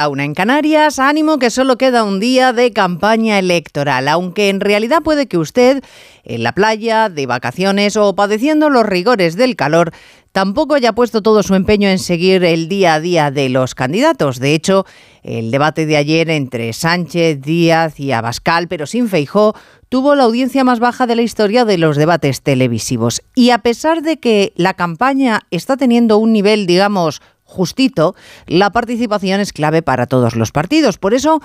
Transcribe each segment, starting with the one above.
a una en Canarias, ánimo que solo queda un día de campaña electoral, aunque en realidad puede que usted, en la playa, de vacaciones o padeciendo los rigores del calor, tampoco haya puesto todo su empeño en seguir el día a día de los candidatos. De hecho, el debate de ayer entre Sánchez, Díaz y Abascal, pero sin Feijó, tuvo la audiencia más baja de la historia de los debates televisivos. Y a pesar de que la campaña está teniendo un nivel, digamos, justito, la participación es clave para todos los partidos. Por eso,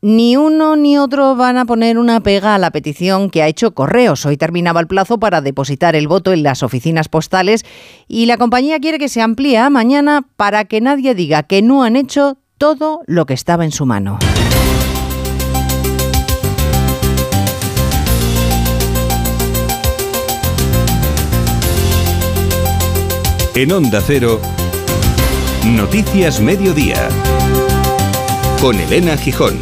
ni uno ni otro van a poner una pega a la petición que ha hecho Correos. Hoy terminaba el plazo para depositar el voto en las oficinas postales y la compañía quiere que se amplíe a mañana para que nadie diga que no han hecho todo lo que estaba en su mano. En Onda Cero. Noticias Mediodía. Con Elena Gijón.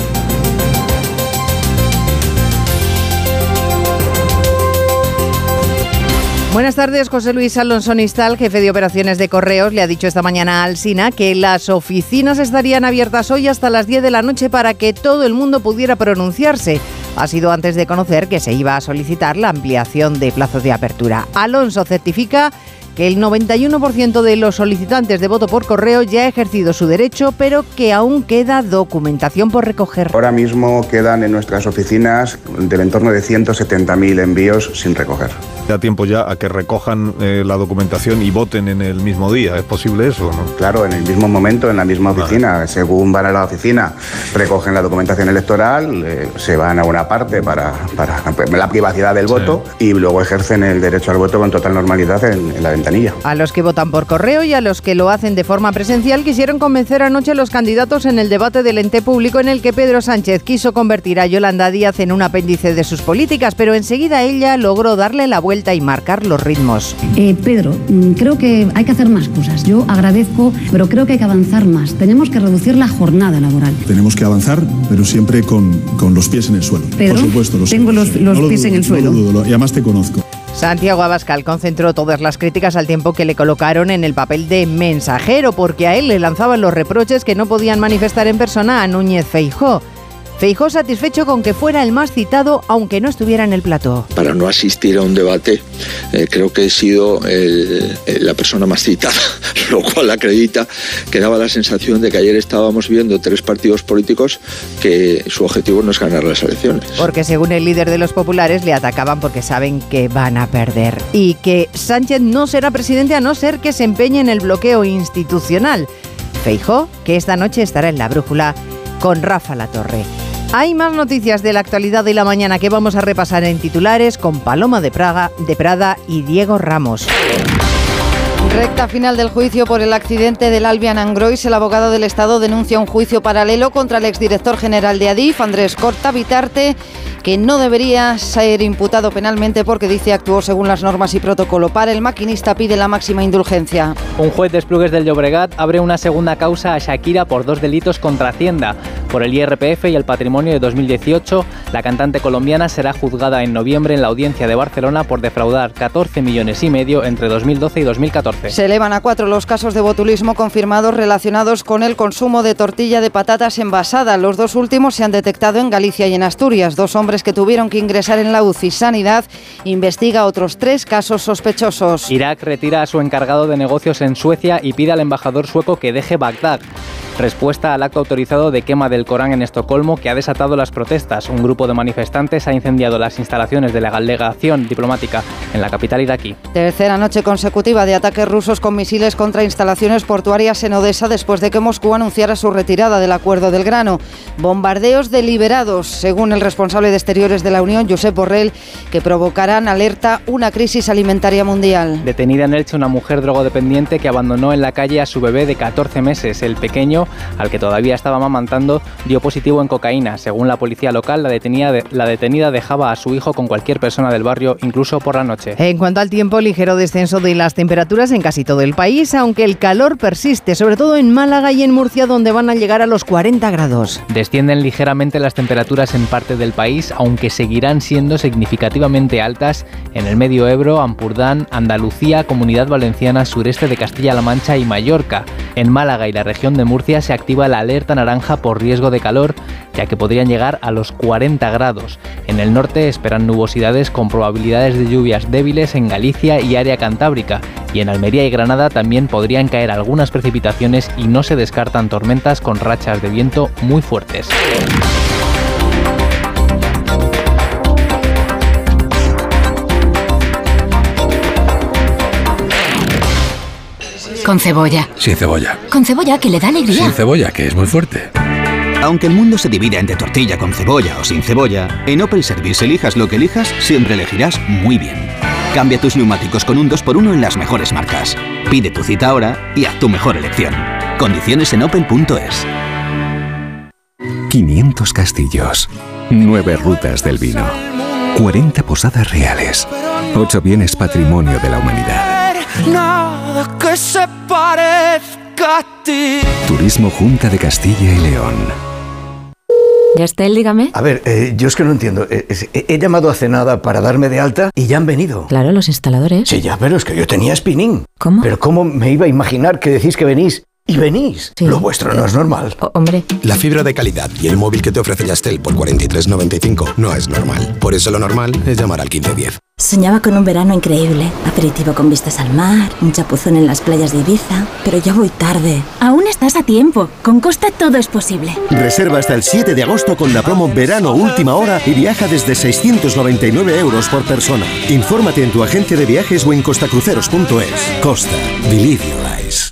Buenas tardes, José Luis Alonso Nistal, jefe de operaciones de Correos, le ha dicho esta mañana a Alsina que las oficinas estarían abiertas hoy hasta las 10 de la noche para que todo el mundo pudiera pronunciarse. Ha sido antes de conocer que se iba a solicitar la ampliación de plazos de apertura. Alonso certifica que el 91% de los solicitantes de voto por correo ya ha ejercido su derecho, pero que aún queda documentación por recoger. Ahora mismo quedan en nuestras oficinas del entorno de 170.000 envíos sin recoger. Da tiempo ya a que recojan eh, la documentación y voten en el mismo día. ¿Es posible eso o no? Claro, en el mismo momento, en la misma oficina. Según van a la oficina, recogen la documentación electoral, eh, se van a una parte para, para la privacidad del voto y luego ejercen el derecho al voto con total normalidad en, en la ventanilla. A los que votan por correo y a los que lo hacen de forma presencial quisieron convencer anoche a los candidatos en el debate del ente público en el que Pedro Sánchez quiso convertir a Yolanda Díaz en un apéndice de sus políticas, pero enseguida ella logró darle la vuelta y marcar los ritmos. Eh, Pedro, mm, creo que hay que hacer más cosas. Yo agradezco, pero creo que hay que avanzar más. Tenemos que reducir la jornada laboral. Tenemos que avanzar, pero siempre con, con los pies en el suelo. Pedro, Por supuesto, lo sé, tengo lo los, los No lo pies dudo, en el no suelo. lo dudo, lo- y además te conozco. Santiago Abascal concentró todas las críticas al tiempo que le colocaron en el papel de mensajero, porque a él le lanzaban los reproches que no podían manifestar en persona a Núñez Feijó. Feijó satisfecho con que fuera el más citado, aunque no estuviera en el plató. para no asistir a un debate, eh, creo que he sido el- el- la persona más citada, lo cual acredita que daba la sensación de que ayer estábamos viendo tres partidos políticos que su objetivo no es ganar las elecciones. Porque según el líder de los populares le atacaban porque saben que van a perder y que Sánchez no será presidente a no ser que se empeñe en el bloqueo institucional. Feijó, que esta noche estará en la brújula con Rafa Latorre. Hay más noticias de la actualidad de la mañana que vamos a repasar en titulares con Paloma de Praga, de Prada y Diego Ramos. Recta final del juicio por el accidente del Albion Angrois. El abogado del Estado denuncia un juicio paralelo contra el exdirector general de Adif, Andrés Corta Vitarte, que no debería ser imputado penalmente porque dice actuó según las normas y protocolo. Para el maquinista pide la máxima indulgencia. Un juez de Esplugues del Llobregat abre una segunda causa a Shakira por dos delitos contra Hacienda. Por el IRPF y el patrimonio de 2018, la cantante colombiana será juzgada en noviembre en la audiencia de Barcelona por defraudar 14 millones y medio entre 2012 y 2014. Se elevan a cuatro los casos de botulismo confirmados relacionados con el consumo de tortilla de patatas envasada. Los dos últimos se han detectado en Galicia y en Asturias. Dos hombres que tuvieron que ingresar en la UCI. Sanidad investiga otros tres casos sospechosos. Irak retira a su encargado de negocios en Suecia y pide al embajador sueco que deje Bagdad. Respuesta al acto autorizado de quema del Corán en Estocolmo que ha desatado las protestas. Un grupo de manifestantes ha incendiado las instalaciones de la delegación diplomática en la capital iraquí. Tercera noche consecutiva de ataques rusos con misiles contra instalaciones portuarias en Odessa después de que Moscú anunciara su retirada del acuerdo del grano. Bombardeos deliberados, según el responsable de exteriores de la Unión, Josep Borrell, que provocarán alerta una crisis alimentaria mundial. Detenida en Elche una mujer drogodependiente que abandonó en la calle a su bebé de 14 meses. El pequeño, al que todavía estaba amamantando, dio positivo en cocaína. Según la policía local, la detenida, la detenida dejaba a su hijo con cualquier persona del barrio, incluso por la noche. En cuanto al tiempo, ligero descenso de las temperaturas en casi todo el país, aunque el calor persiste, sobre todo en Málaga y en Murcia, donde van a llegar a los 40 grados. Descienden ligeramente las temperaturas en parte del país, aunque seguirán siendo significativamente altas en el Medio Ebro, Ampurdán, Andalucía, Comunidad Valenciana, sureste de Castilla-La Mancha y Mallorca. En Málaga y la región de Murcia se activa la alerta naranja por riesgo de calor, ya que podrían llegar a los 40 grados. En el norte esperan nubosidades con probabilidades de lluvias débiles en Galicia y área cantábrica, y en Almería y Granada también podrían caer algunas precipitaciones y no se descartan tormentas con rachas de viento muy fuertes. Con cebolla. Sin cebolla. Con cebolla que le da alegría. Sin cebolla, que es muy fuerte. Aunque el mundo se divida entre tortilla con cebolla o sin cebolla, en Opel Service elijas lo que elijas, siempre elegirás muy bien. Cambia tus neumáticos con un 2x1 en las mejores marcas. Pide tu cita ahora y haz tu mejor elección. Condiciones en opel.es. 500 castillos, 9 rutas del vino, 40 posadas reales, 8 bienes patrimonio de la humanidad. Nada que se parezca a ti. Turismo Junta de Castilla y León. Yastel, dígame. A ver, eh, yo es que no entiendo. Eh, he, he llamado hace nada para darme de alta y ya han venido. Claro, los instaladores. Sí, ya, pero es que yo tenía spinning. ¿Cómo? Pero ¿cómo me iba a imaginar que decís que venís y venís? Lo vuestro no es normal. hombre. La fibra de calidad y el móvil que te ofrece Yastel por 43.95 no es normal. Por eso lo normal es llamar al 1510. Soñaba con un verano increíble, aperitivo con vistas al mar, un chapuzón en las playas de Ibiza, pero ya voy tarde. Aún estás a tiempo, con Costa todo es posible. Reserva hasta el 7 de agosto con la promo Verano Última Hora y viaja desde 699 euros por persona. Infórmate en tu agencia de viajes o en costacruceros.es. Costa. Believe your eyes.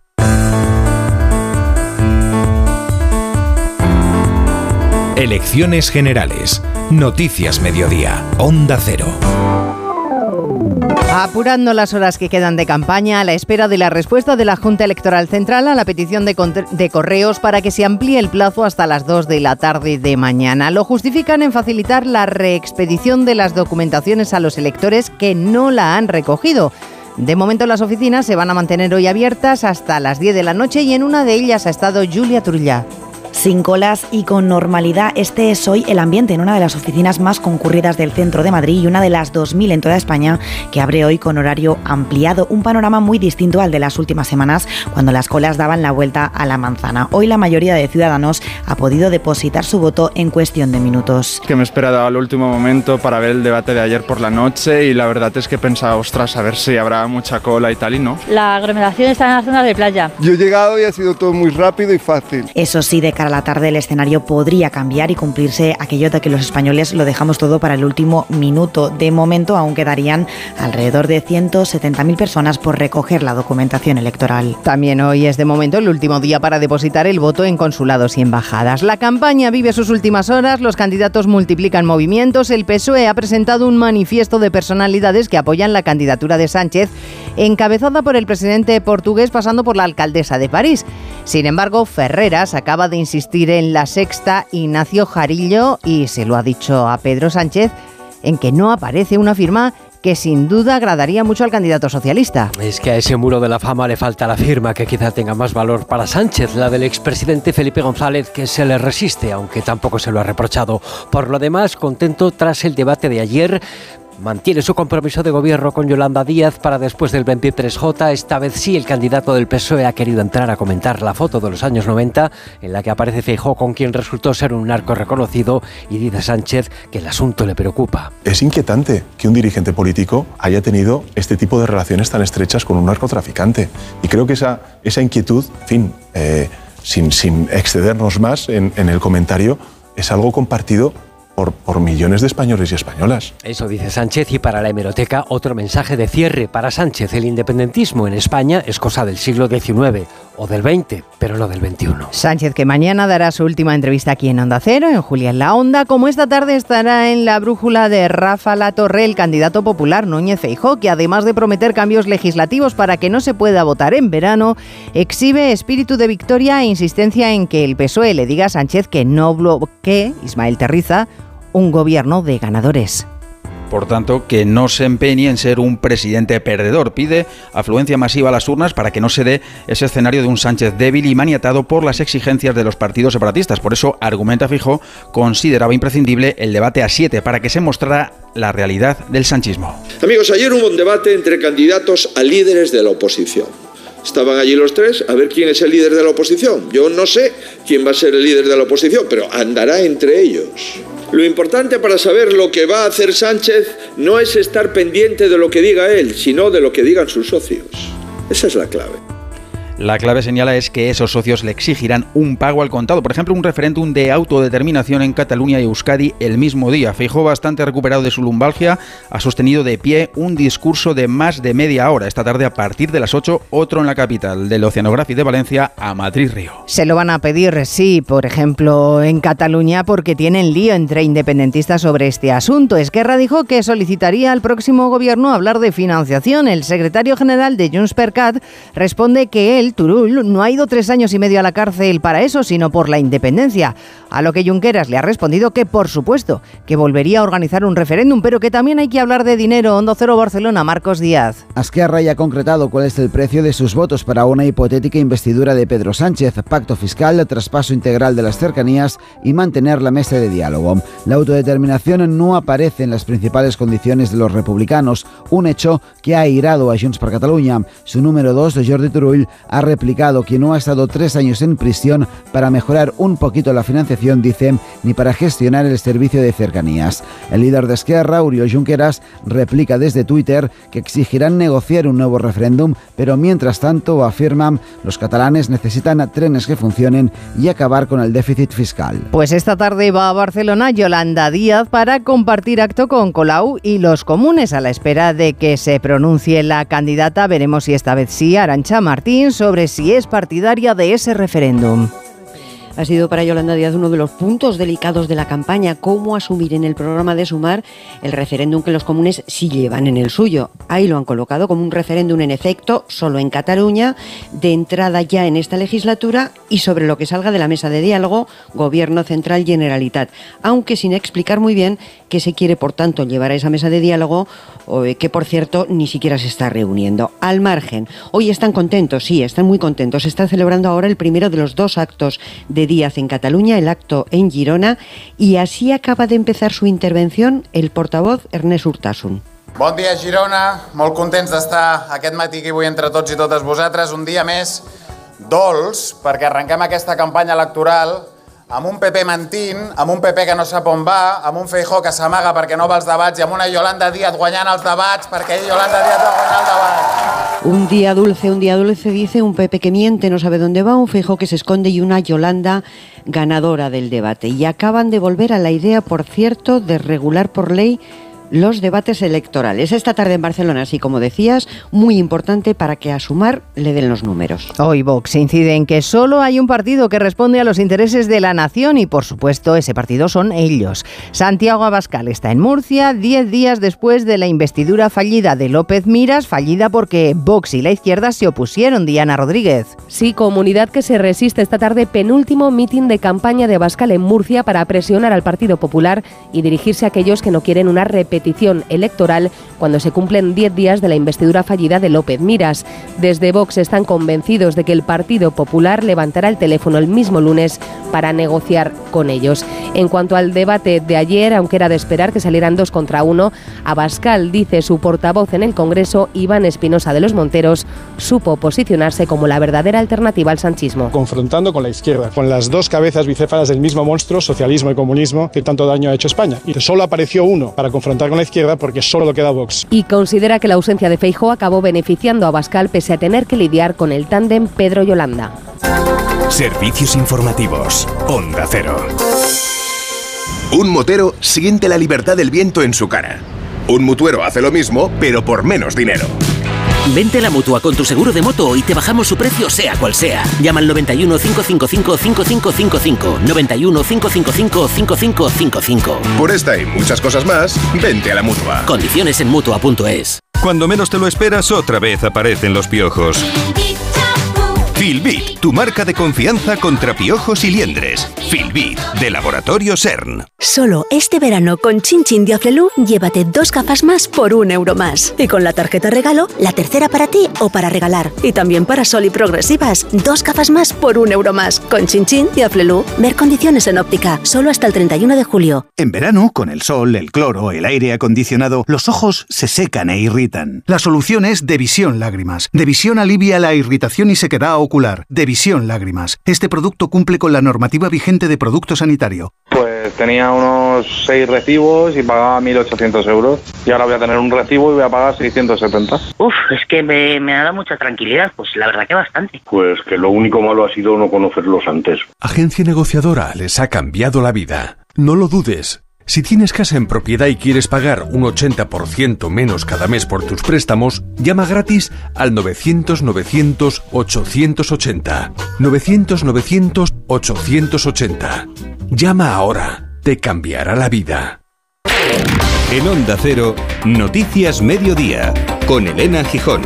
Elecciones generales. Noticias Mediodía. Onda Cero. Apurando las horas que quedan de campaña a la espera de la respuesta de la Junta Electoral Central a la petición de, correos para que se amplíe el plazo hasta las 2 de la tarde de mañana. Lo justifican en facilitar la reexpedición de las documentaciones a los electores que no la han recogido. De momento las oficinas se van a mantener hoy abiertas hasta las 10 de la noche y en una de ellas ha estado Julia Trulla. Sin colas y con normalidad, este es hoy el ambiente en una de las oficinas más concurridas del centro de Madrid y una de las 2.000 en toda España que abre hoy con horario ampliado. Un panorama muy distinto al de las últimas semanas, cuando las colas daban la vuelta a la manzana. Hoy la mayoría de ciudadanos ha podido depositar su voto en cuestión de minutos. que me he esperado al último momento para ver el debate de ayer por la noche y la verdad es que he pensado, ostras, a ver si habrá mucha cola y tal y no. La aglomeración está en las zonas de playa. Yo he llegado y ha sido todo muy rápido y fácil. Eso sí, de cara la tarde el escenario podría cambiar y cumplirse aquello de que los españoles lo dejamos todo para el último minuto. De momento aún quedarían alrededor de 170.000 personas por recoger la documentación electoral. También hoy es de momento el último día para depositar el voto en consulados y embajadas. La campaña vive sus últimas horas, los candidatos multiplican movimientos. El PSOE ha presentado un manifiesto de personalidades que apoyan la candidatura de Sánchez, encabezada por el presidente portugués pasando por la alcaldesa de París. Sin embargo, Ferreras acaba de insistir en la sexta Ignacio Jarillo y se lo ha dicho a Pedro Sánchez en que no aparece una firma que sin duda agradaría mucho al candidato socialista. Es que a ese muro de la fama le falta la firma que quizá tenga más valor para Sánchez, la del expresidente Felipe González, que se le resiste, aunque tampoco se lo ha reprochado. Por lo demás, contento tras el debate de ayer. Mantiene su compromiso de gobierno con Yolanda Díaz para después del 23J. Esta vez sí el candidato del PSOE ha querido entrar a comentar la foto de los años 90 en la que aparece Feijó con quien resultó ser un narco reconocido y dice Sánchez que el asunto le preocupa. Es inquietante que un dirigente político haya tenido este tipo de relaciones tan estrechas con un narcotraficante. Y creo que esa, esa inquietud, eh, sin, excedernos más en el comentario, es algo compartido por, por millones de españoles y españolas. Eso dice Sánchez y para la hemeroteca otro mensaje de cierre para Sánchez. El independentismo en España es cosa del siglo XIX. o del 20, pero no del 21. Sánchez que mañana dará su última entrevista aquí en Onda Cero, en Julia en la Onda, como esta tarde estará en la brújula de Rafa Latorre, el candidato popular Núñez Feijó, que además de prometer cambios legislativos para que no se pueda votar en verano, exhibe espíritu de victoria e insistencia en que el PSOE le diga a Sánchez que no bloquee, Ismael Terriza, un gobierno de ganadores. Por tanto, que no se empeñe en ser un presidente perdedor. Pide afluencia masiva a las urnas para que no se dé ese escenario de un Sánchez débil y maniatado por las exigencias de los partidos separatistas. Por eso, argumenta Fijo, consideraba imprescindible el debate a siete para que se mostrara la realidad del sanchismo. Amigos, ayer hubo un debate entre candidatos a líderes de la oposición. Estaban allí los tres a ver quién es el líder de la oposición. Yo no sé quién va a ser el líder de la oposición, pero andará entre ellos. Lo importante para saber lo que va a hacer Sánchez no es estar pendiente de lo que diga él, sino de lo que digan sus socios. Esa es la clave. La clave señala es que esos socios le exigirán un pago al contado, por ejemplo, un referéndum de autodeterminación en Cataluña y Euskadi el mismo día. Fijó bastante recuperado de su lumbalgia, ha sostenido de pie un discurso de más de media hora. Esta tarde, a partir de las 8, otro en la capital del Oceanography de Valencia a Madrid Río. Se lo van a pedir, sí, por ejemplo, en Cataluña, porque tienen lío entre independentistas sobre este asunto. Esquerra dijo que solicitaría al próximo gobierno hablar de financiación. El secretario general de Junts per responde que él Turul, no ha ido tres años y medio a la cárcel para eso, sino por la independencia. A lo que Junqueras le ha respondido que, por supuesto, que volvería a organizar un referéndum, pero que también hay que hablar de dinero. Hondo Cero Barcelona, Marcos Díaz. Azquerra ya ha concretado cuál es el precio de sus votos para una hipotética investidura de Pedro Sánchez, pacto fiscal, traspaso integral de las cercanías y mantener la mesa de diálogo. La autodeterminación no aparece en las principales condiciones de los republicanos, un hecho que ha airado a Junts per Catalunya. Su número dos, Jordi Turull, ha replicado que no ha estado tres años en prisión para mejorar un poquito la financiación, dice, ni para gestionar el servicio de cercanías. El líder de Esquerra, Uriol Junqueras, replica desde Twitter que exigirán negociar un nuevo referéndum, pero mientras tanto afirman los catalanes necesitan trenes que funcionen y acabar con el déficit fiscal. Pues esta tarde va a Barcelona Yolanda Díaz para compartir acto con Colau y los comunes a la espera de que se pronuncie la candidata. Veremos si esta vez sí, Arancha Martín, si es partidaria de ese referéndum. Ha sido para Yolanda Díaz uno de los puntos delicados de la campaña, cómo asumir en el programa de Sumar el referéndum que los comunes sí llevan en el suyo. Ahí lo han colocado como un referéndum en efecto, solo en Cataluña, de entrada ya en esta legislatura y sobre lo que salga de la mesa de diálogo, Gobierno Central Generalitat, aunque sin explicar muy bien qué se quiere, por tanto, llevar a esa mesa de diálogo, que por cierto ni siquiera se está reuniendo. Al margen, hoy están contentos, sí, están muy contentos. Se está celebrando ahora el primero de los dos actos de Díaz en Cataluña, el acto en Girona, y así acaba de empezar su intervención el portavoz Ernest Urtasun. Bon dia, Girona. Molt contents d'estar aquest matí aquí avui entre tots i totes vosaltres. Un dia més dolç, perquè arrenquem aquesta campanya electoral amb un PP mentint, amb un PP que no sap on va, amb un Feijó que s'amaga perquè no va als debats i amb una Yolanda Díaz guanyant els debats perquè Yolanda Díaz va guanyar el debat. Un día dulce, un día dulce, dice un Pepe que miente, no sabe dónde va, un Feijó que se esconde y una Yolanda ganadora del debate. Y acaban de volver a la idea, por cierto, de regular por ley los debates electorales. Esta tarde en Barcelona, así como decías, muy importante para que a sumar le den los números. Hoy Vox incide en que solo hay un partido que responde a los intereses de la nación y, por supuesto, ese partido son ellos. Santiago Abascal está en Murcia, diez días después de la investidura fallida de López Miras, fallida porque Vox y la izquierda se opusieron. Diana Rodríguez. Sí, comunidad que se resiste esta tarde, penúltimo mitin de campaña de Abascal en Murcia para presionar al Partido Popular y dirigirse a aquellos que no quieren una repetición petición electoral cuando se cumplen 10 días de la investidura fallida de López Miras. Desde Vox están convencidos de que el Partido Popular levantará el teléfono el mismo lunes para negociar con ellos. En cuanto al debate de ayer, aunque era de esperar que salieran dos contra uno, Abascal, dice su portavoz en el Congreso, Iván Espinosa de los Monteros, supo posicionarse como la verdadera alternativa al sanchismo. Confrontando con la izquierda, con las dos cabezas bicéfalas del mismo monstruo, socialismo y comunismo, que tanto daño ha hecho España. Y solo apareció uno para confrontar con la izquierda porque solo lo queda Vox. Y considera que la ausencia de Feijóo acabó beneficiando a Abascal pese a tener que lidiar con el tándem Pedro-Yolanda. Servicios informativos. Onda Cero. Un motero siente la libertad del viento en su cara. Un mutuero hace lo mismo, pero por menos dinero. Vente a la mutua con tu seguro de moto y te bajamos su precio, sea cual sea. Llama al 91 555 5555. 91 555 5555. Por esta y muchas cosas más, vente a la mutua. Condiciones en mutua.es. Cuando menos te lo esperas, otra vez aparecen los piojos. Filbit, tu marca de confianza contra piojos y liendres. Filbit, de Laboratorio CERN. Solo este verano con Chin Chin de Aflelu, llévate dos gafas más por un euro más. Y con la tarjeta regalo, la tercera para ti o para regalar. Y también para Sol y Progresivas, dos gafas más por un euro más. Con Chin Chin de Aflelu, ver condiciones en óptica, solo hasta el 31 de julio. En verano, con el sol, el cloro, el aire acondicionado, los ojos se secan e irritan. La solución es Devisión Lágrimas. Devisión alivia la irritación y sequedad ocular. Devisión Lágrimas. Este producto cumple con la normativa vigente de producto sanitario. Pues tenía unos 6 recibos y pagaba 1.800 euros. Y ahora voy a tener un recibo y voy a pagar 670. Uf, es que me, me ha dado mucha tranquilidad, pues la verdad que bastante. Pues que lo único malo ha sido no conocerlos antes. Agencia negociadora les ha cambiado la vida. No lo dudes. Si tienes casa en propiedad y quieres pagar un 80% menos cada mes por tus préstamos, llama gratis al 900-900-880. 900-900-880. Llama ahora. Te cambiará la vida. En Onda Cero, Noticias Mediodía, con Elena Gijón.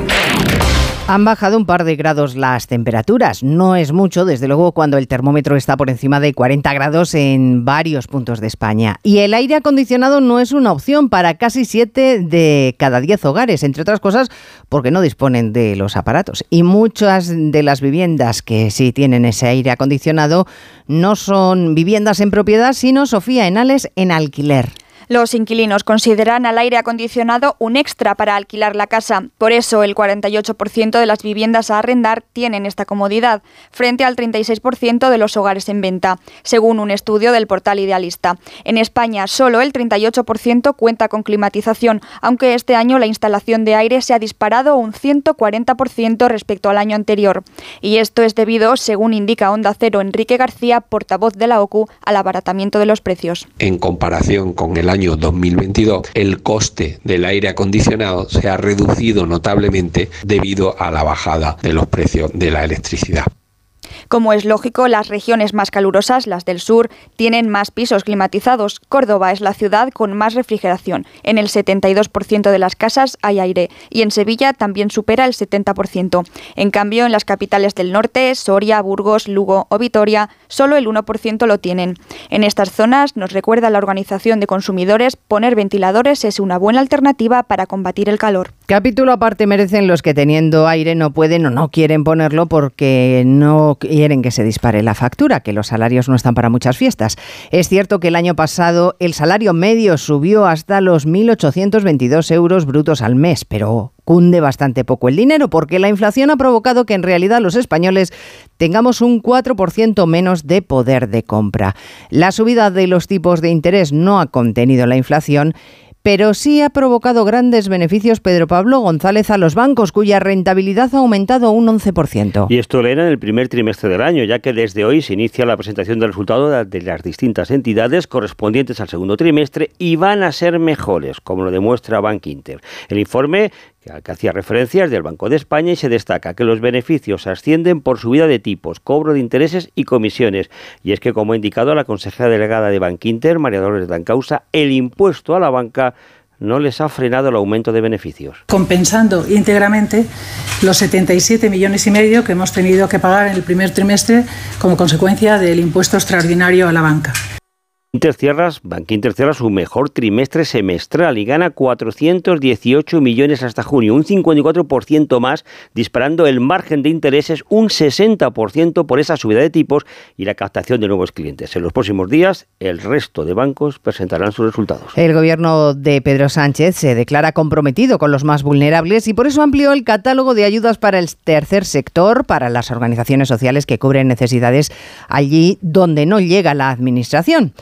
Han bajado un par de grados las temperaturas. No es mucho, desde luego, cuando el termómetro está por encima de 40 grados en varios puntos de España. Y el aire acondicionado no es una opción para casi 7 de cada 10 hogares, entre otras cosas porque no disponen de los aparatos. Y muchas de las viviendas que sí tienen ese aire acondicionado no son viviendas en propiedad, sino, Sofía Enales, en alquiler. Los inquilinos consideran al aire acondicionado un extra para alquilar la casa. Por eso, el 48% de las viviendas a arrendar tienen esta comodidad, frente al 36% de los hogares en venta, según un estudio del portal Idealista. En España, solo el 38% cuenta con climatización, aunque este año la instalación de aire se ha disparado un 140% respecto al año anterior. Y esto es debido, según indica Onda Cero Enrique García, portavoz de la OCU, al abaratamiento de los precios. En comparación con el año 2022, el coste del aire acondicionado se ha reducido notablemente debido a la bajada de los precios de la electricidad. Como es lógico, las regiones más calurosas, las del sur, tienen más pisos climatizados. Córdoba es la ciudad con más refrigeración. En el 72% de las casas hay aire y en Sevilla también supera el 70%. En cambio, en las capitales del norte, Soria, Burgos, Lugo o Vitoria, solo el 1% lo tienen. En estas zonas, nos recuerda la Organización de Consumidores, poner ventiladores es una buena alternativa para combatir el calor. Capítulo aparte merecen los que teniendo aire no pueden o no quieren ponerlo porque no quieren que se dispare la factura, que los salarios no están para muchas fiestas. Es cierto que el año pasado el salario medio subió hasta los 1.822 euros brutos al mes, pero cunde bastante poco el dinero porque la inflación ha provocado que en realidad los españoles tengamos un 4% menos de poder de compra. La subida de los tipos de interés no ha contenido la inflación pero sí ha provocado grandes beneficios Pedro Pablo González a los bancos, cuya rentabilidad ha aumentado un 11%. Y esto era en el primer trimestre del año, ya que desde hoy se inicia la presentación del resultado de las distintas entidades correspondientes al segundo trimestre y van a ser mejores, como lo demuestra Bank Inter. El informe que hacía referencias del Banco de España y se destaca que los beneficios ascienden por subida de tipos, cobro de intereses y comisiones. Y es que, como ha indicado la consejera delegada de Bankinter, María Dolores Dancausa, el impuesto a la banca no les ha frenado el aumento de beneficios. Compensando íntegramente los 77 millones y medio que hemos tenido que pagar en el primer trimestre como consecuencia del impuesto extraordinario a la banca. Intercierras, Bankinter cierra su mejor trimestre semestral y gana 418 millones hasta junio, un 54% más, disparando el margen de intereses un 60% por esa subida de tipos y la captación de nuevos clientes. En los próximos días, el resto de bancos presentarán sus resultados. El gobierno de Pedro Sánchez se declara comprometido con los más vulnerables y por eso amplió el catálogo de ayudas para el tercer sector, para las organizaciones sociales que cubren necesidades allí donde no llega la administración.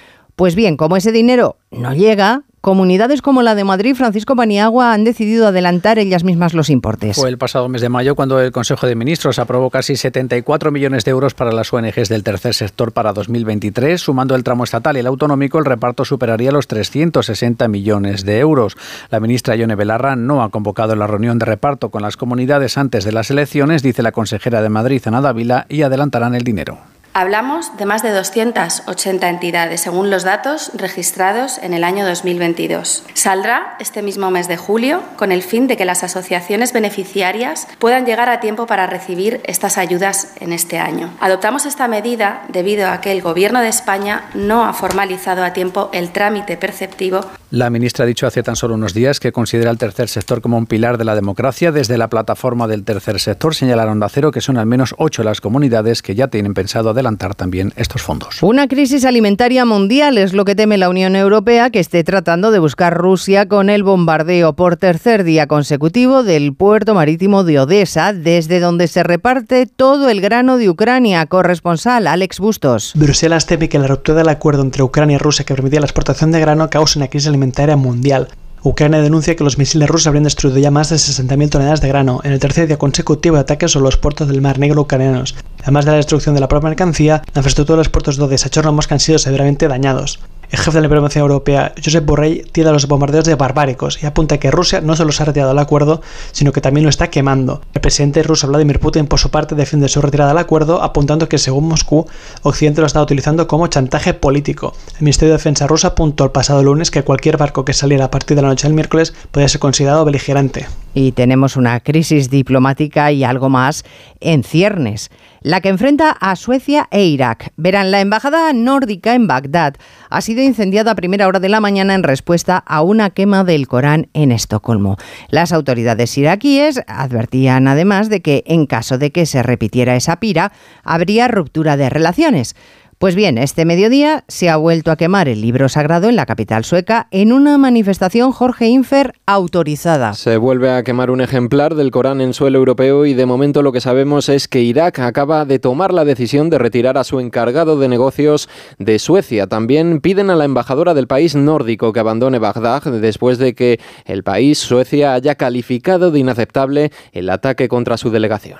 Pues bien, como ese dinero no llega, comunidades como la de Madrid, Francisco Paniagua, han decidido adelantar ellas mismas los importes. Fue el pasado mes de mayo cuando el Consejo de Ministros aprobó casi 74 millones de euros para las ONGs del tercer sector para 2023. Sumando el tramo estatal y el autonómico, el reparto superaría los 360 millones de euros. La ministra Ione Belarra no ha convocado la reunión de reparto con las comunidades antes de las elecciones, dice la consejera de Madrid, Ana Dávila, y adelantarán el dinero. Hablamos de más de 280 entidades, según los datos registrados en el año 2022. Saldrá este mismo mes de julio con el fin de que las asociaciones beneficiarias puedan llegar a tiempo para recibir estas ayudas en este año. Adoptamos esta medida debido a que el Gobierno de España no ha formalizado a tiempo el trámite perceptivo. La ministra ha dicho hace tan solo unos días que considera el tercer sector como un pilar de la democracia. Desde la plataforma del tercer sector señalaron de acero que son al menos ocho las comunidades que ya tienen pensado adelantar también estos fondos. Una crisis alimentaria mundial es lo que teme la Unión Europea, que esté tratando de buscar Rusia con el bombardeo por tercer día consecutivo del puerto marítimo de Odessa, desde donde se reparte todo el grano de Ucrania. Corresponsal Alex Bustos. Bruselas teme que la ruptura del acuerdo entre Ucrania y Rusia que permitía la exportación de grano cause una crisis alimentaria mundial. Ucrania denuncia que los misiles rusos habrían destruido ya más de 60.000 toneladas de grano en el tercer día consecutivo de ataques sobre los puertos del Mar Negro ucranianos. Además de la destrucción de la propia mercancía, la infraestructura de los puertos de Odessa y Chornomorsk han sido severamente dañados. El jefe de la diplomacia europea, Josep Borrell, tilda a los bombardeos de barbáricos y apunta que Rusia no solo se ha retirado del acuerdo, sino que también lo está quemando. El presidente ruso Vladimir Putin, por su parte, defiende su retirada del acuerdo, apuntando que, según Moscú, Occidente lo está utilizando como chantaje político. El Ministerio de Defensa ruso apuntó el pasado lunes que cualquier barco que saliera a partir de la noche del miércoles podía ser considerado beligerante. Y tenemos una crisis diplomática y algo más en ciernes, la que enfrenta a Suecia e Irak. Verán, la embajada nórdica en Bagdad ha sido incendiada a primera hora de la mañana en respuesta a una quema del Corán en Estocolmo. Las autoridades iraquíes advertían además de que en caso de que se repitiera esa pira, habría ruptura de relaciones. Pues bien, este mediodía se ha vuelto a quemar el libro sagrado en la capital sueca en una manifestación Jorge Infer autorizada. Se vuelve a quemar un ejemplar del Corán en suelo europeo y de momento lo que sabemos es que Irak acaba de tomar la decisión de retirar a su encargado de negocios de Suecia. También piden a la embajadora del país nórdico que abandone Bagdad después de que el país, Suecia, haya calificado de inaceptable el ataque contra su delegación.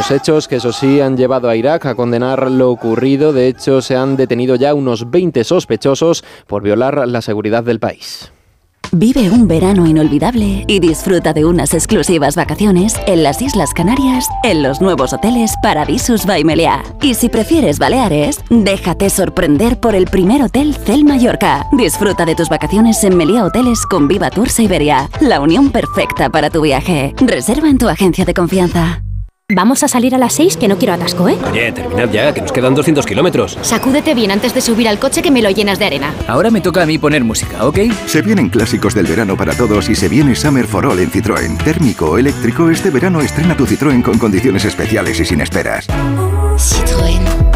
Unos hechos que eso sí han llevado a Irak a condenar lo ocurrido. De hecho, se han detenido ya unos 20 sospechosos por violar la seguridad del país. Vive un verano inolvidable y disfruta de unas exclusivas vacaciones en las Islas Canarias en los nuevos hoteles Paradisus by. Y si prefieres Baleares, déjate sorprender por el primer hotel Cel Mallorca. Disfruta de tus vacaciones en Meliá Hoteles con Viva Tour Siberia, la unión perfecta para tu viaje. Reserva en tu agencia de confianza. Vamos a salir a las 6 que no quiero atasco, ¿eh? Oye, terminad ya, que nos quedan 200 kilómetros. Sacúdete bien antes de subir al coche que me lo llenas de arena. Ahora me toca a mí poner música, ¿ok? Se vienen clásicos del verano para todos y se viene Summer for All en Citroën. Térmico o eléctrico, este verano estrena tu Citroën con condiciones especiales y sin esperas. Citroën.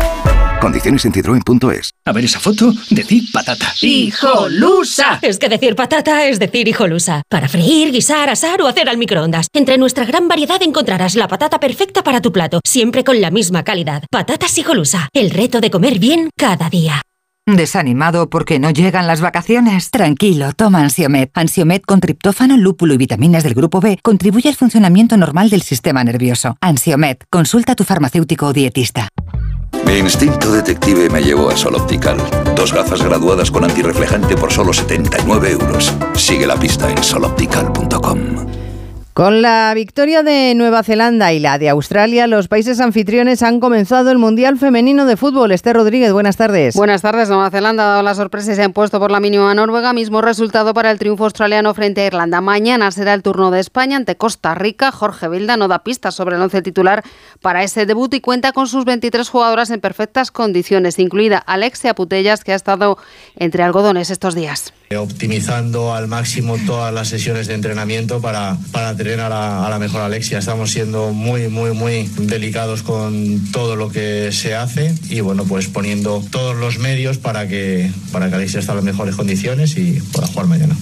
Condiciones en citroen.es. A ver esa foto, decir patata. ¡Hijolusa! Es que decir patata es decir hijolusa. Para freír, guisar, asar o hacer al microondas. Entre nuestra gran variedad encontrarás la patata perfecta para tu plato, siempre con la misma calidad. Patatas hijolusa. El reto de comer bien cada día. ¿Desanimado porque no llegan las vacaciones? Tranquilo, toma Ansiomet. Ansiomet con triptófano, lúpulo y vitaminas del grupo B contribuye al funcionamiento normal del sistema nervioso. Ansiomet, consulta a tu farmacéutico o dietista. Mi instinto detective me llevó a Sol Optical. Dos gafas graduadas con antirreflejante por solo 79 euros. Sigue la pista en soloptical.com. Con la victoria de Nueva Zelanda y la de Australia, los países anfitriones han comenzado el Mundial Femenino de Fútbol. Esther Rodríguez, buenas tardes. Buenas tardes. Nueva Zelanda ha dado la sorpresa y se ha impuesto por la mínima Noruega. Mismo resultado para el triunfo australiano frente a Irlanda. Mañana será el turno de España ante Costa Rica. Jorge Vilda no da pistas sobre el once titular para ese debut y cuenta con sus 23 jugadoras en perfectas condiciones, incluida Alexia Putellas, que ha estado entre algodones estos días optimizando al máximo todas las sesiones de entrenamiento para, para tener a la, a la, mejor Alexia. Estamos siendo muy, muy, muy delicados con todo lo que se hace y bueno, pues poniendo todos los medios para que, para que Alexia esté en las mejores condiciones y pueda jugar mañana.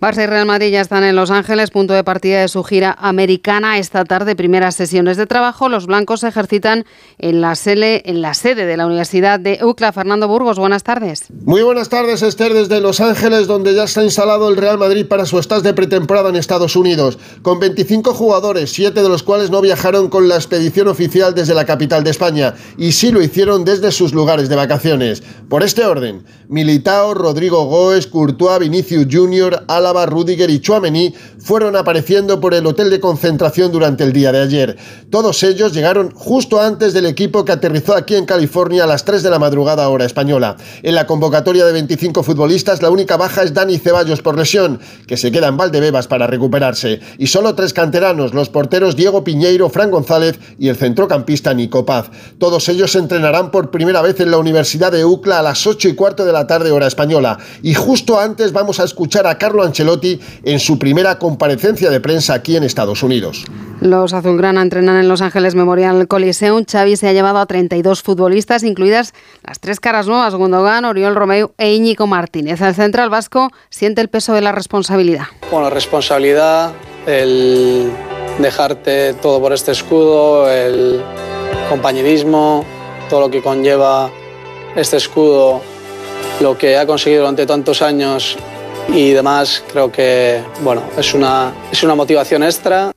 Barça y Real Madrid ya están en Los Ángeles, punto de partida de su gira americana. Esta tarde, primeras sesiones de trabajo. Los blancos se ejercitan en la, sede, en la sede de la Universidad de UCLA. Fernando Burgos, buenas tardes. Muy buenas tardes, Esther, desde Los Ángeles, donde ya está instalado el Real Madrid para su estás de pretemporada en Estados Unidos, con 25 jugadores, siete de los cuales no viajaron con la expedición oficial desde la capital de España, y sí lo hicieron desde sus lugares de vacaciones. Por este orden, Militao, Rodrigo Goes, Courtois, Vinicius Junior, Ala Rudiger y Chouameni fueron apareciendo por el hotel de concentración durante el día de ayer. Todos ellos llegaron justo antes del equipo que aterrizó aquí en California a las 3 de la madrugada hora española. En la convocatoria de 25 futbolistas la única baja es Dani Ceballos por lesión, que se queda en Valdebebas para recuperarse. Y solo tres canteranos, los porteros Diego Piñeiro, Fran González y el centrocampista Nico Paz. Todos ellos entrenarán por primera vez en la Universidad de UCLA a las 8 y cuarto de la tarde hora española. Y justo antes vamos a escuchar a Carlo Ancelotti en su primera comparecencia de prensa aquí en Estados Unidos. Los azulgrana entrenan en Los Ángeles Memorial Coliseum. Xavi se ha llevado a 32 futbolistas, incluidas las tres caras nuevas, Gundogan, Oriol Romeu e Íñigo Martínez. El central vasco siente el peso de la responsabilidad. Bueno, responsabilidad, el dejarte todo por este escudo, el compañerismo, todo lo que conlleva este escudo, lo que ha conseguido durante tantos años y demás, creo que bueno, es una, es una motivación extra.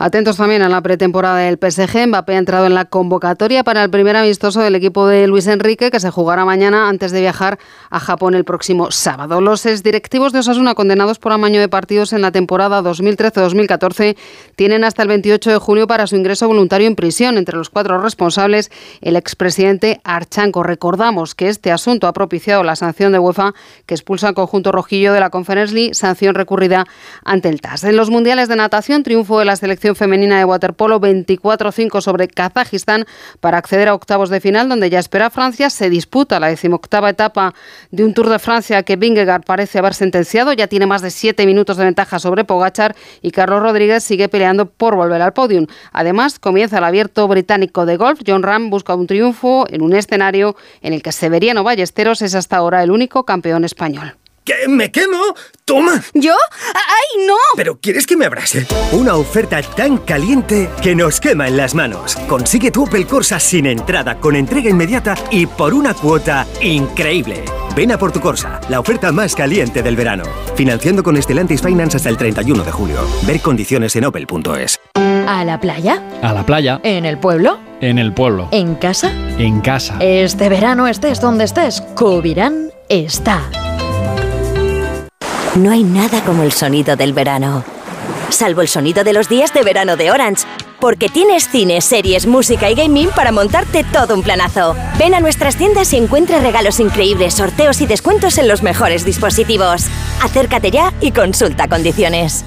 Atentos también a la pretemporada del PSG. Mbappé ha entrado en la convocatoria para el primer amistoso del equipo de Luis Enrique, que se jugará mañana antes de viajar a Japón el próximo sábado. Los exdirectivos de Osasuna, condenados por amaño de partidos en la temporada 2013-2014, tienen hasta el 28 de julio para su ingreso voluntario en prisión. Entre los cuatro responsables, el expresidente Archanco. Recordamos que este asunto ha propiciado la sanción de UEFA que expulsa al conjunto rojillo de la Conference League, sanción recurrida ante el TAS. En los mundiales de natación, triunfo de la selección femenina de waterpolo 24-5 sobre Kazajistán para acceder a octavos de final, donde ya espera Francia. Se disputa la decimoctava etapa de un Tour de Francia que Vingegaard parece haber sentenciado. Ya tiene más de siete minutos de ventaja sobre Pogachar y Carlos Rodríguez sigue peleando por volver al podium. Además, comienza el abierto británico de golf. John Ram busca un triunfo en un escenario en el que Severiano Ballesteros es hasta ahora el único campeón español. ¿Qué? ¿Me quemo? ¡Toma! ¿Yo? ¡Ay, no! ¿Pero quieres que me abrase? Una oferta tan caliente que nos quema en las manos. Consigue tu Opel Corsa sin entrada, con entrega inmediata y por una cuota increíble. Ven a por tu Corsa, la oferta más caliente del verano. Financiando con Estelantis Finance hasta el 31 de julio. Ver condiciones en opel.es. ¿A la playa? A la playa. ¿En el pueblo? En el pueblo. ¿En casa? En casa. Este verano estés donde estés, Covirán está. No hay nada como el sonido del verano. Salvo el sonido de los días de verano de Orange. Porque tienes cine, series, música y gaming para montarte todo un planazo. Ven a nuestras tiendas y encuentra regalos increíbles, sorteos y descuentos en los mejores dispositivos. Acércate ya y consulta condiciones.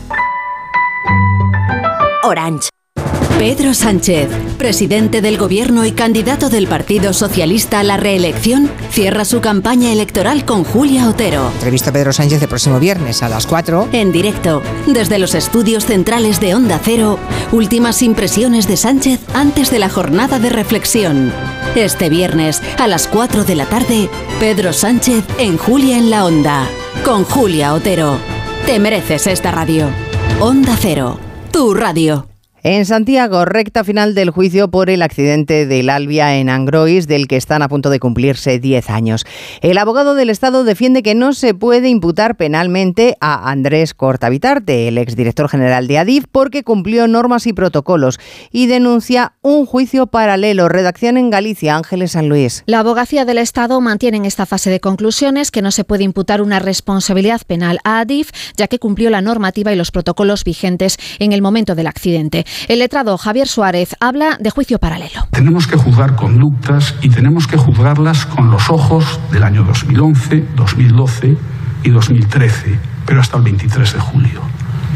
Orange. Pedro Sánchez, presidente del Gobierno y candidato del Partido Socialista a la reelección, cierra su campaña electoral con Julia Otero. Entrevista a Pedro Sánchez el próximo viernes a las 4. En directo, desde los estudios centrales de Onda Cero, últimas impresiones de Sánchez antes de la jornada de reflexión. Este viernes, a las 4 de la tarde, Pedro Sánchez en Julia en la Onda. Con Julia Otero. Te mereces esta radio. Onda Cero, tu radio. En Santiago, recta final del juicio por el accidente del Albia en Angrois, del que están a punto de cumplirse 10 años. El abogado del Estado defiende que no se puede imputar penalmente a Andrés Cortavitarte, el exdirector general de Adif, porque cumplió normas y protocolos y denuncia un juicio paralelo. Redacción en Galicia, Ángeles San Luis. La abogacía del Estado mantiene en esta fase de conclusiones que no se puede imputar una responsabilidad penal a Adif, ya que cumplió la normativa y los protocolos vigentes en el momento del accidente. El letrado Javier Suárez habla de juicio paralelo. Tenemos que juzgar conductas y tenemos que juzgarlas con los ojos del año 2011, 2012 y 2013, pero hasta el 23 de julio,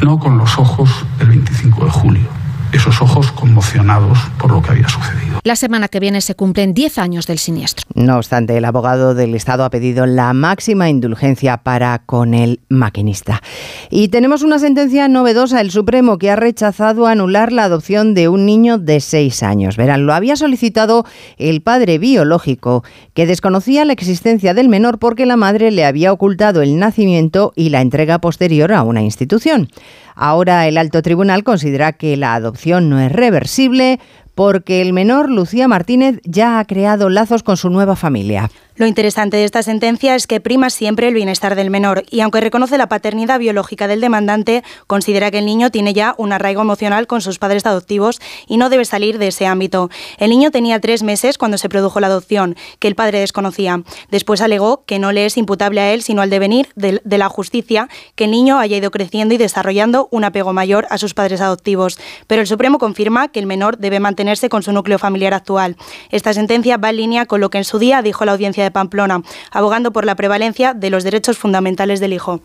no con los ojos del 25 de julio. Esos ojos conmocionados por lo que había sucedido. La semana que viene se cumplen 10 años del siniestro. No obstante, el abogado del Estado ha pedido la máxima indulgencia para con el maquinista. Y tenemos una sentencia novedosa, el Supremo, que ha rechazado anular la adopción de un niño de 6 años. Verán, lo había solicitado el padre biológico, que desconocía la existencia del menor porque la madre le había ocultado el nacimiento y la entrega posterior a una institución. Ahora el alto tribunal considera que la adopción no es reversible porque el menor Lucía Martínez ya ha creado lazos con su nueva familia. Lo interesante de esta sentencia es que prima siempre el bienestar del menor y aunque reconoce la paternidad biológica del demandante, considera que el niño tiene ya un arraigo emocional con sus padres adoptivos y no debe salir de ese ámbito. El niño tenía tres meses cuando se produjo la adopción, que el padre desconocía. Después alegó que no le es imputable a él, sino al devenir de, la justicia, que el niño haya ido creciendo y desarrollando un apego mayor a sus padres adoptivos. Pero el Supremo confirma que el menor debe mantenerse con su núcleo familiar actual. Esta sentencia va en línea con lo que en su día dijo la audiencia de Pamplona, abogando por la prevalencia de los derechos fundamentales del hijo.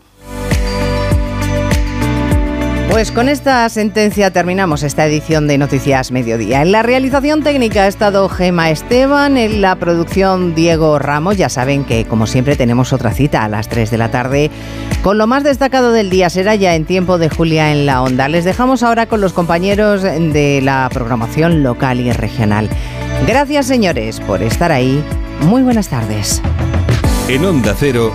Pues con esta sentencia terminamos esta edición de Noticias Mediodía. En la realización técnica ha estado Gema Esteban, en la producción Diego Ramos. Ya saben que, como siempre, tenemos otra cita a las 3 de la tarde con lo más destacado del día. Será ya en tiempo de Julia en la Onda. Les dejamos ahora con los compañeros de la programación local y regional. Gracias, señores, por estar ahí. Muy buenas tardes. En Onda Cero.